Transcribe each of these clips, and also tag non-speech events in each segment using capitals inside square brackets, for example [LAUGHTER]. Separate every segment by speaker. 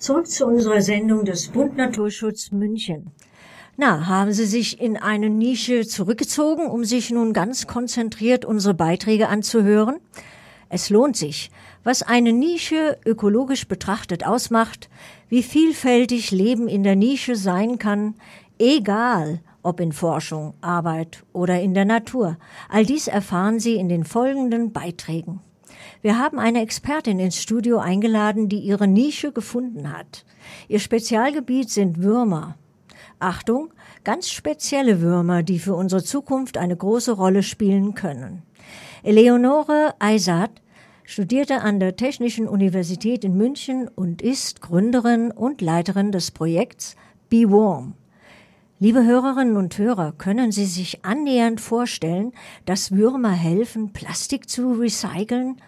Speaker 1: Zurück zu unserer Sendung des Bund Naturschutz München. Na, haben Sie sich in eine Nische zurückgezogen, um sich nun ganz konzentriert unsere Beiträge anzuhören? Es lohnt sich. Was eine Nische ökologisch betrachtet ausmacht, wie vielfältig Leben in der Nische sein kann, egal ob in Forschung, Arbeit oder in der Natur. All dies erfahren Sie in den folgenden Beiträgen. Wir haben eine Expertin ins Studio eingeladen, die ihre Nische gefunden hat. Ihr Spezialgebiet sind Würmer. Achtung, ganz spezielle Würmer, die für unsere Zukunft eine große Rolle spielen können. Eleonore Eisert studierte an der Technischen Universität in München und ist Gründerin und Leiterin des Projekts Be Warm. Liebe Hörerinnen und Hörer, können Sie sich annähernd vorstellen, dass Würmer helfen, Plastik zu recyceln?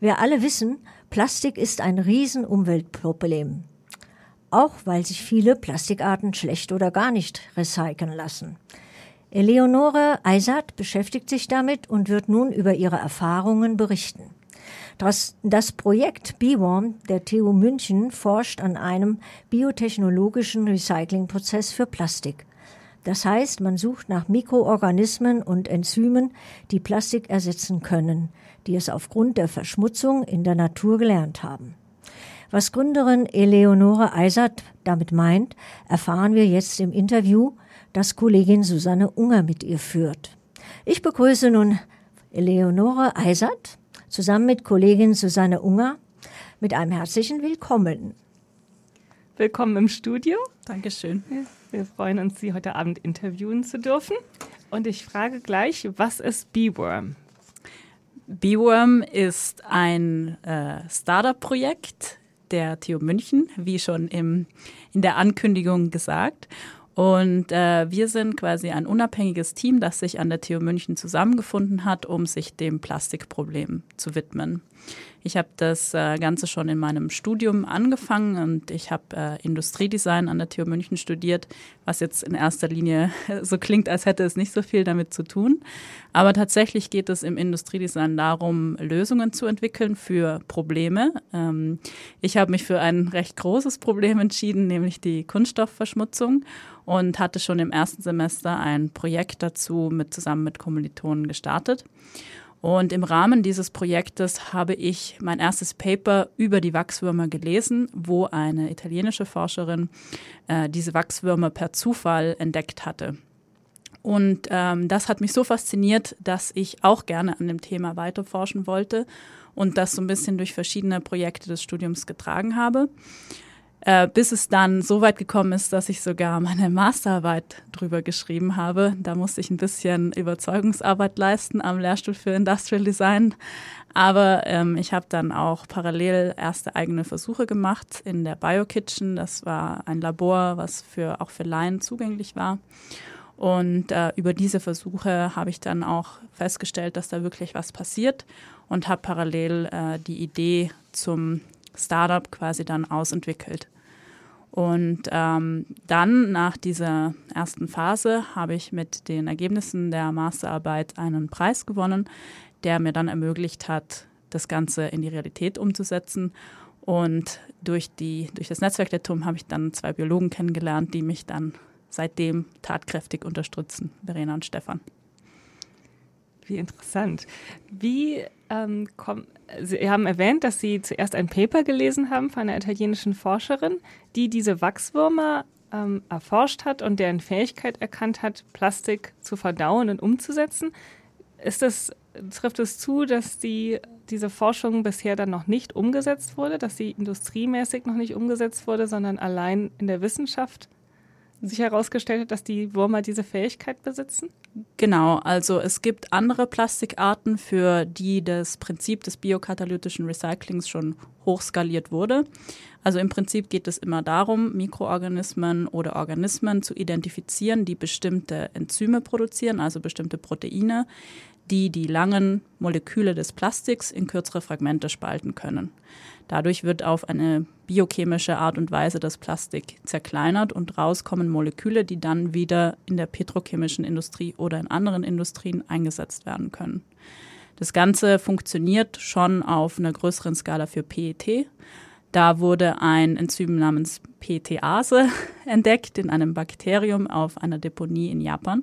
Speaker 1: Wir alle wissen, Plastik ist ein Riesenumweltproblem. Auch weil sich viele Plastikarten schlecht oder gar nicht recyceln lassen. Eleonore Eisert beschäftigt sich damit und wird nun über ihre Erfahrungen berichten. Das, das Projekt BeWarm der TU München forscht an einem biotechnologischen Recyclingprozess für Plastik. Das heißt, man sucht nach Mikroorganismen und Enzymen, die Plastik ersetzen können die es aufgrund der Verschmutzung in der Natur gelernt haben. Was Gründerin Eleonore Eisert damit meint, erfahren wir jetzt im Interview, das Kollegin Susanne Unger mit ihr führt. Ich begrüße nun Eleonore Eisert zusammen mit Kollegin Susanne Unger mit einem herzlichen Willkommen.
Speaker 2: Willkommen im Studio. Dankeschön. Wir freuen uns, Sie heute Abend interviewen zu dürfen. Und ich frage gleich, was ist Beeworm?
Speaker 3: Beworm ist ein äh, Startup-Projekt der TU München, wie schon im, in der Ankündigung gesagt. Und äh, wir sind quasi ein unabhängiges Team, das sich an der TU München zusammengefunden hat, um sich dem Plastikproblem zu widmen. Ich habe das äh, Ganze schon in meinem Studium angefangen und ich habe äh, Industriedesign an der TU München studiert, was jetzt in erster Linie [LAUGHS] so klingt, als hätte es nicht so viel damit zu tun. Aber tatsächlich geht es im Industriedesign darum, Lösungen zu entwickeln für Probleme. Ähm, ich habe mich für ein [LAUGHS] recht großes Problem entschieden, nämlich die Kunststoffverschmutzung und hatte schon im ersten Semester ein Projekt dazu mit, zusammen mit Kommilitonen gestartet. Und im Rahmen dieses Projektes habe ich mein erstes Paper über die Wachswürmer gelesen, wo eine italienische Forscherin äh, diese Wachswürmer per Zufall entdeckt hatte. Und ähm, das hat mich so fasziniert, dass ich auch gerne an dem Thema weiterforschen wollte und das so ein bisschen durch verschiedene Projekte des Studiums getragen habe äh, bis es dann so weit gekommen ist, dass ich sogar meine Masterarbeit drüber geschrieben habe. Da musste ich ein bisschen Überzeugungsarbeit leisten am Lehrstuhl für Industrial Design. Aber ähm, ich habe dann auch parallel erste eigene Versuche gemacht in der BioKitchen. Das war ein Labor, was für, auch für Laien zugänglich war. Und äh, über diese Versuche habe ich dann auch festgestellt, dass da wirklich was passiert und habe parallel äh, die Idee zum Startup quasi dann ausentwickelt. Und ähm, dann nach dieser ersten Phase habe ich mit den Ergebnissen der Masterarbeit einen Preis gewonnen, der mir dann ermöglicht hat, das Ganze in die Realität umzusetzen. Und durch, die, durch das Netzwerk der TUM habe ich dann zwei Biologen kennengelernt, die mich dann seitdem tatkräftig unterstützen, Verena und Stefan.
Speaker 2: Wie interessant. Wie ähm, komm, Sie haben erwähnt, dass Sie zuerst ein Paper gelesen haben von einer italienischen Forscherin, die diese Wachswürmer ähm, erforscht hat und deren Fähigkeit erkannt hat, Plastik zu verdauen und umzusetzen. Ist das, trifft es zu, dass die, diese Forschung bisher dann noch nicht umgesetzt wurde, dass sie industriemäßig noch nicht umgesetzt wurde, sondern allein in der Wissenschaft sich herausgestellt hat, dass die Würmer diese Fähigkeit besitzen?
Speaker 3: Genau, also es gibt andere Plastikarten, für die das Prinzip des biokatalytischen Recyclings schon hochskaliert wurde. Also im Prinzip geht es immer darum, Mikroorganismen oder Organismen zu identifizieren, die bestimmte Enzyme produzieren, also bestimmte Proteine, die die langen Moleküle des Plastiks in kürzere Fragmente spalten können. Dadurch wird auf eine biochemische Art und Weise das Plastik zerkleinert und rauskommen Moleküle, die dann wieder in der petrochemischen Industrie oder in anderen Industrien eingesetzt werden können. Das Ganze funktioniert schon auf einer größeren Skala für PET. Da wurde ein Enzym namens PTase [LAUGHS] entdeckt in einem Bakterium auf einer Deponie in Japan.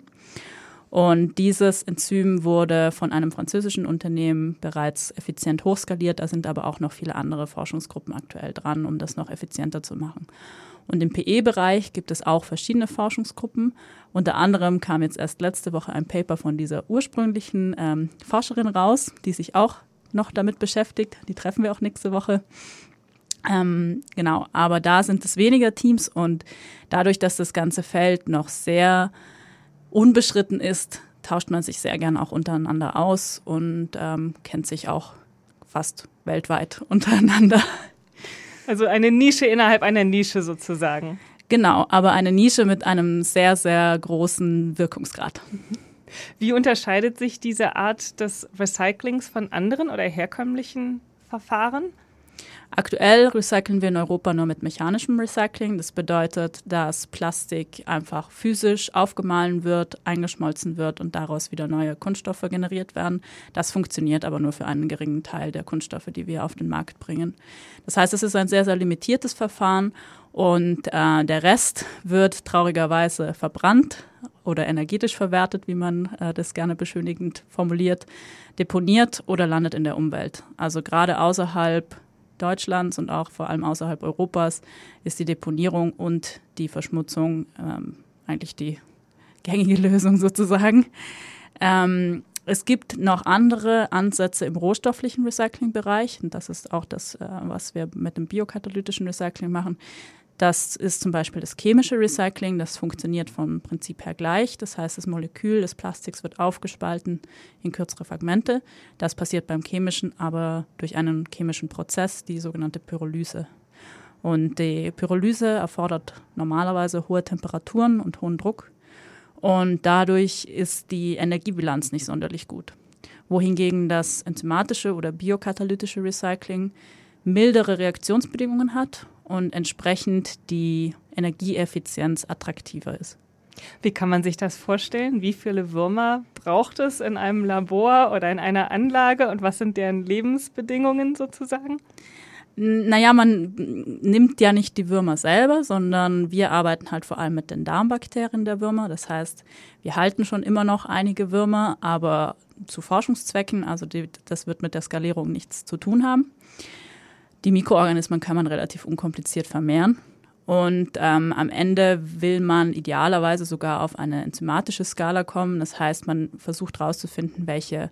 Speaker 3: Und dieses Enzym wurde von einem französischen Unternehmen bereits effizient hochskaliert. Da sind aber auch noch viele andere Forschungsgruppen aktuell dran, um das noch effizienter zu machen. Und im PE-Bereich gibt es auch verschiedene Forschungsgruppen. Unter anderem kam jetzt erst letzte Woche ein Paper von dieser ursprünglichen ähm, Forscherin raus, die sich auch noch damit beschäftigt. Die treffen wir auch nächste Woche. Ähm, genau, aber da sind es weniger Teams und dadurch, dass das ganze Feld noch sehr unbeschritten ist, tauscht man sich sehr gern auch untereinander aus und ähm, kennt sich auch fast weltweit [LAUGHS] untereinander.
Speaker 2: Also eine Nische innerhalb einer Nische sozusagen.
Speaker 3: Genau, aber eine Nische mit einem sehr, sehr großen Wirkungsgrad.
Speaker 2: Wie unterscheidet sich diese Art des Recyclings von anderen oder herkömmlichen Verfahren?
Speaker 3: Aktuell recyceln wir in Europa nur mit mechanischem Recycling. Das bedeutet, dass Plastik einfach physisch aufgemahlen wird, eingeschmolzen wird und daraus wieder neue Kunststoffe generiert werden. Das funktioniert aber nur für einen geringen Teil der Kunststoffe, die wir auf den Markt bringen. Das heißt, es ist ein sehr, sehr limitiertes Verfahren und äh, der Rest wird traurigerweise verbrannt oder energetisch verwertet, wie man äh, das gerne beschönigend formuliert, deponiert oder landet in der Umwelt. Also gerade außerhalb Deutschlands und auch vor allem außerhalb Europas ist die Deponierung und die Verschmutzung ähm, eigentlich die gängige [LAUGHS] Lösung sozusagen. Ähm, es gibt noch andere Ansätze im rohstofflichen Recyclingbereich und das ist auch das, äh, was wir mit dem biokatalytischen Recycling machen. Das ist zum Beispiel das chemische Recycling. Das funktioniert vom Prinzip her gleich. Das heißt, das Molekül des Plastiks wird aufgespalten in kürzere Fragmente. Das passiert beim chemischen, aber durch einen chemischen Prozess, die sogenannte Pyrolyse. Und die Pyrolyse erfordert normalerweise hohe Temperaturen und hohen Druck. Und dadurch ist die Energiebilanz nicht sonderlich gut. Wohingegen das enzymatische oder biokatalytische Recycling mildere Reaktionsbedingungen hat und entsprechend die Energieeffizienz attraktiver ist.
Speaker 2: Wie kann man sich das vorstellen? Wie viele Würmer braucht es in einem Labor oder in einer Anlage und was sind deren Lebensbedingungen sozusagen?
Speaker 3: Naja, man nimmt ja nicht die Würmer selber, sondern wir arbeiten halt vor allem mit den Darmbakterien der Würmer. Das heißt, wir halten schon immer noch einige Würmer, aber zu Forschungszwecken, also die, das wird mit der Skalierung nichts zu tun haben. Die Mikroorganismen kann man relativ unkompliziert vermehren. Und ähm, am Ende will man idealerweise sogar auf eine enzymatische Skala kommen. Das heißt, man versucht herauszufinden, welche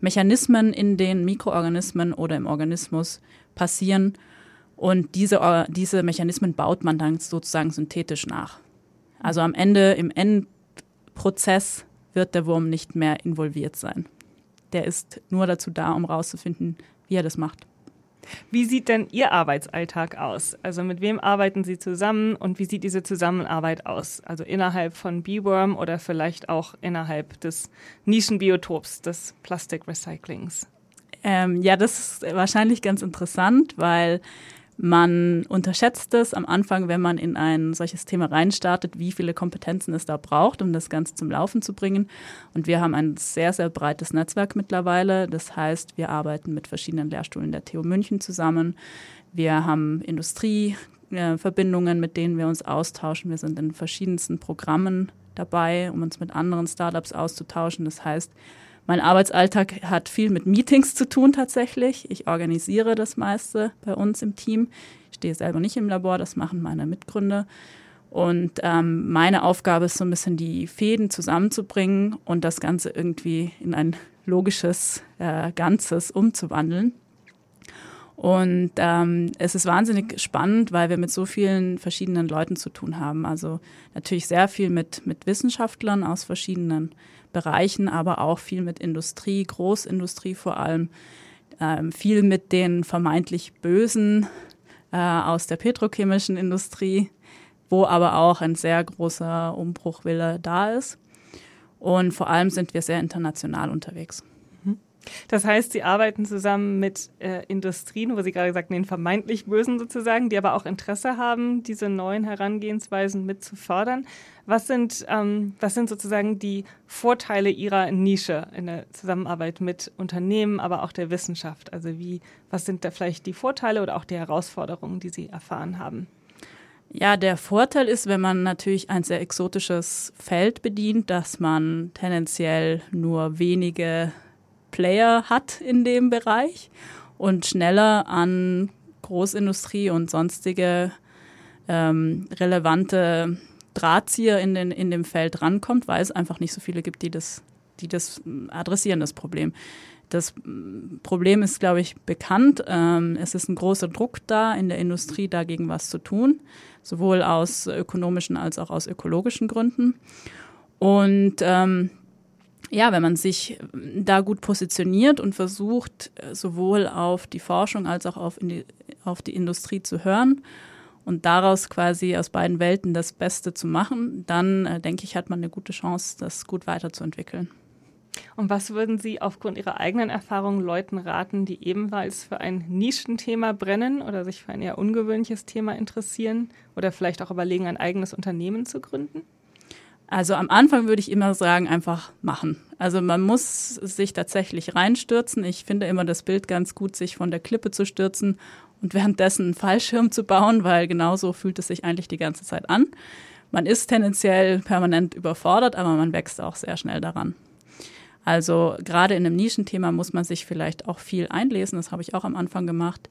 Speaker 3: Mechanismen in den Mikroorganismen oder im Organismus passieren. Und diese, diese Mechanismen baut man dann sozusagen synthetisch nach. Also am Ende, im Endprozess, wird der Wurm nicht mehr involviert sein. Der ist nur dazu da, um herauszufinden, wie er das macht.
Speaker 2: Wie sieht denn Ihr Arbeitsalltag aus? Also mit wem arbeiten Sie zusammen und wie sieht diese Zusammenarbeit aus? Also innerhalb von Beeworm oder vielleicht auch innerhalb des Nischenbiotops des Plastikrecyclings?
Speaker 3: Ähm, ja, das ist wahrscheinlich ganz interessant, weil man unterschätzt es am Anfang, wenn man in ein solches Thema reinstartet, wie viele Kompetenzen es da braucht, um das Ganze zum Laufen zu bringen. Und wir haben ein sehr, sehr breites Netzwerk mittlerweile. Das heißt, wir arbeiten mit verschiedenen Lehrstühlen der TU München zusammen. Wir haben Industrieverbindungen, mit denen wir uns austauschen. Wir sind in verschiedensten Programmen dabei, um uns mit anderen Startups auszutauschen. Das heißt, mein Arbeitsalltag hat viel mit Meetings zu tun tatsächlich. Ich organisiere das meiste bei uns im Team. Ich stehe selber nicht im Labor, das machen meine Mitgründer. Und ähm, meine Aufgabe ist so ein bisschen die Fäden zusammenzubringen und das Ganze irgendwie in ein logisches äh, Ganzes umzuwandeln. Und ähm, es ist wahnsinnig spannend, weil wir mit so vielen verschiedenen Leuten zu tun haben. Also natürlich sehr viel mit, mit Wissenschaftlern aus verschiedenen Bereichen, aber auch viel mit Industrie, Großindustrie vor allem, ähm, viel mit den vermeintlich Bösen äh, aus der petrochemischen Industrie, wo aber auch ein sehr großer Umbruchwille da ist. Und vor allem sind wir sehr international unterwegs.
Speaker 2: Das heißt, Sie arbeiten zusammen mit äh, Industrien, wo Sie gerade sagten, den vermeintlich Bösen sozusagen, die aber auch Interesse haben, diese neuen Herangehensweisen mit zu fördern. Was sind, ähm, was sind sozusagen die Vorteile Ihrer Nische in der Zusammenarbeit mit Unternehmen, aber auch der Wissenschaft? Also wie, was sind da vielleicht die Vorteile oder auch die Herausforderungen, die Sie erfahren haben?
Speaker 3: Ja, der Vorteil ist, wenn man natürlich ein sehr exotisches Feld bedient, dass man tendenziell nur wenige Player hat in dem Bereich und schneller an Großindustrie und sonstige ähm, relevante Drahtzieher in, den, in dem Feld rankommt, weil es einfach nicht so viele gibt, die das, die das mm, adressieren, das Problem. Das mm, Problem ist, glaube ich, bekannt. Ähm, es ist ein großer Druck da, in der Industrie dagegen was zu tun, sowohl aus ökonomischen als auch aus ökologischen Gründen. Und ähm, ja, wenn man sich da gut positioniert und versucht, sowohl auf die Forschung als auch auf, die, auf die Industrie zu hören und daraus quasi aus beiden Welten das Beste zu machen, dann äh, denke ich, hat man eine gute Chance, das gut weiterzuentwickeln.
Speaker 2: Und was würden Sie aufgrund Ihrer eigenen Erfahrungen Leuten raten, die ebenfalls für ein Nischenthema brennen oder sich für ein eher ungewöhnliches Thema interessieren oder vielleicht auch überlegen, ein eigenes Unternehmen zu gründen?
Speaker 3: Also am Anfang würde ich immer sagen, einfach machen. Also man muss sich tatsächlich reinstürzen. Ich finde immer das Bild ganz gut, sich von der Klippe zu stürzen und währenddessen einen Fallschirm zu bauen, weil genauso fühlt es sich eigentlich die ganze Zeit an. Man ist tendenziell permanent überfordert, aber man wächst auch sehr schnell daran. Also gerade in einem Nischenthema muss man sich vielleicht auch viel einlesen. Das habe ich auch am Anfang gemacht.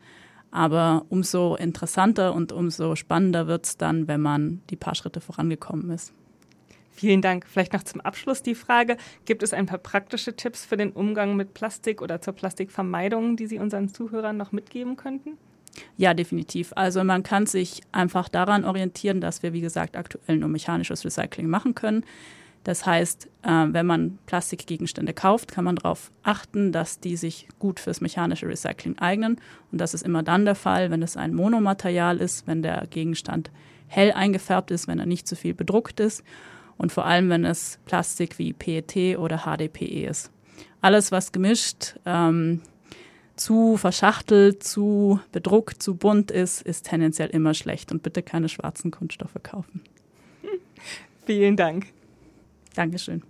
Speaker 3: Aber umso interessanter und umso spannender wird es dann, wenn man die paar Schritte vorangekommen ist.
Speaker 2: Vielen Dank. Vielleicht noch zum Abschluss die Frage, gibt es ein paar praktische Tipps für den Umgang mit Plastik oder zur Plastikvermeidung, die Sie unseren Zuhörern noch mitgeben könnten?
Speaker 3: Ja, definitiv. Also man kann sich einfach daran orientieren, dass wir, wie gesagt, aktuell nur mechanisches Recycling machen können. Das heißt, äh, wenn man Plastikgegenstände kauft, kann man darauf achten, dass die sich gut fürs mechanische Recycling eignen. Und das ist immer dann der Fall, wenn es ein Monomaterial ist, wenn der Gegenstand hell eingefärbt ist, wenn er nicht zu viel bedruckt ist und vor allem, wenn es Plastik wie PET oder HDPE ist. Alles, was gemischt, ähm, zu verschachtelt, zu bedruckt, zu bunt ist, ist tendenziell immer schlecht und bitte keine schwarzen Kunststoffe kaufen.
Speaker 2: Vielen Dank.
Speaker 3: Dankeschön.